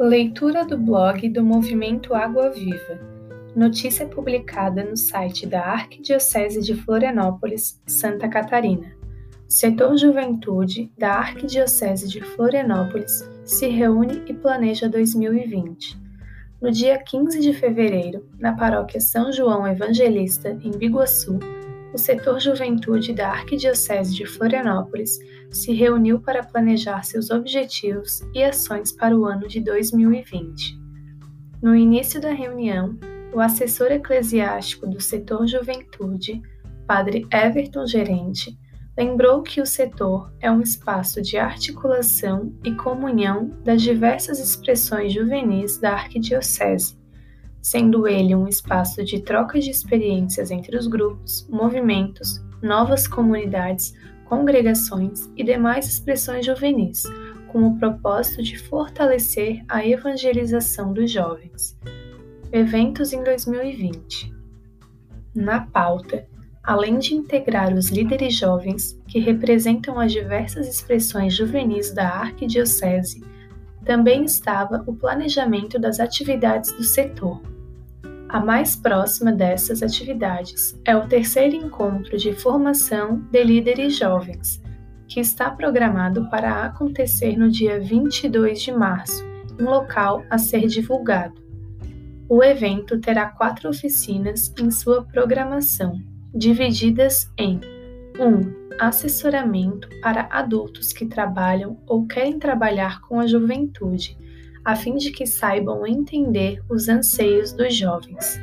Leitura do blog do Movimento Água Viva. Notícia publicada no site da Arquidiocese de Florianópolis, Santa Catarina. Setor Juventude da Arquidiocese de Florianópolis se reúne e planeja 2020. No dia 15 de fevereiro, na paróquia São João Evangelista, em Biguaçu, o setor Juventude da Arquidiocese de Florianópolis se reuniu para planejar seus objetivos e ações para o ano de 2020. No início da reunião, o assessor eclesiástico do setor Juventude, Padre Everton Gerente, lembrou que o setor é um espaço de articulação e comunhão das diversas expressões juvenis da arquidiocese sendo ele um espaço de troca de experiências entre os grupos, movimentos, novas comunidades, congregações e demais expressões juvenis, com o propósito de fortalecer a evangelização dos jovens. Eventos em 2020. Na pauta, além de integrar os líderes jovens que representam as diversas expressões juvenis da Arquidiocese, também estava o planejamento das atividades do setor. A mais próxima dessas atividades é o terceiro encontro de formação de líderes jovens, que está programado para acontecer no dia 22 de março, em local a ser divulgado. O evento terá quatro oficinas em sua programação, divididas em 1. Um, assessoramento para adultos que trabalham ou querem trabalhar com a juventude, a fim de que saibam entender os anseios dos jovens.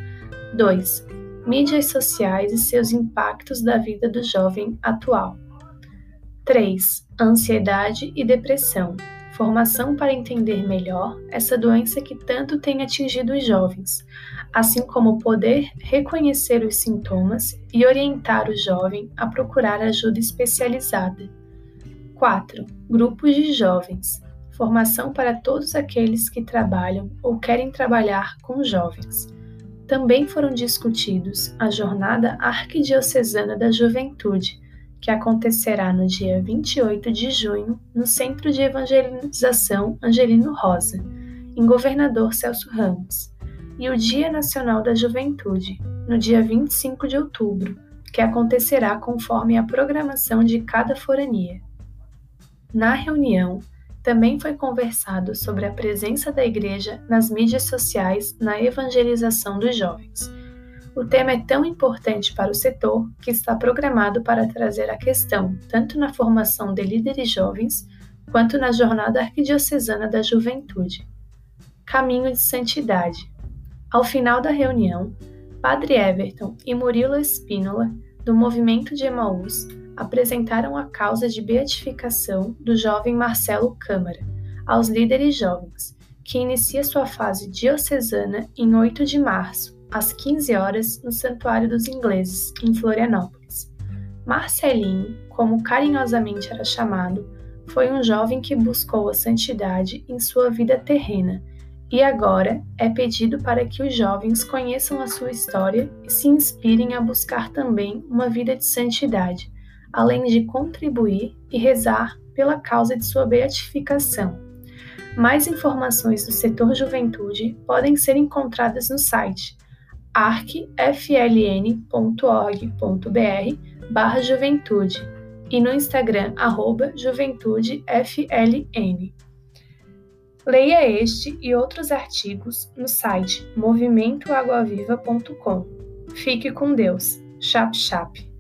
2. Mídias sociais e seus impactos da vida do jovem atual. 3. Ansiedade e depressão. Formação para entender melhor essa doença que tanto tem atingido os jovens, assim como poder reconhecer os sintomas e orientar o jovem a procurar ajuda especializada. 4. Grupos de jovens formação para todos aqueles que trabalham ou querem trabalhar com jovens. Também foram discutidos a Jornada Arquidiocesana da Juventude, que acontecerá no dia 28 de junho no Centro de Evangelização Angelino Rosa, em Governador Celso Ramos e o Dia Nacional da Juventude, no dia 25 de outubro, que acontecerá conforme a programação de cada forania. Na reunião, também foi conversado sobre a presença da Igreja nas mídias sociais na evangelização dos jovens. O tema é tão importante para o setor que está programado para trazer a questão tanto na formação de líderes jovens quanto na Jornada Arquidiocesana da Juventude. Caminho de Santidade ao final da reunião, Padre Everton e Murilo Espínola, do movimento de Emaús, apresentaram a causa de beatificação do jovem Marcelo Câmara aos líderes jovens, que inicia sua fase diocesana em 8 de março, às 15 horas, no Santuário dos Ingleses, em Florianópolis. Marcelinho, como carinhosamente era chamado, foi um jovem que buscou a santidade em sua vida terrena e agora é pedido para que os jovens conheçam a sua história e se inspirem a buscar também uma vida de santidade, além de contribuir e rezar pela causa de sua beatificação. Mais informações do setor juventude podem ser encontradas no site arcfln.org.br barra juventude e no Instagram arroba juventudefln. Leia este e outros artigos no site movimentoaguaviva.com. Fique com Deus. Chap chap.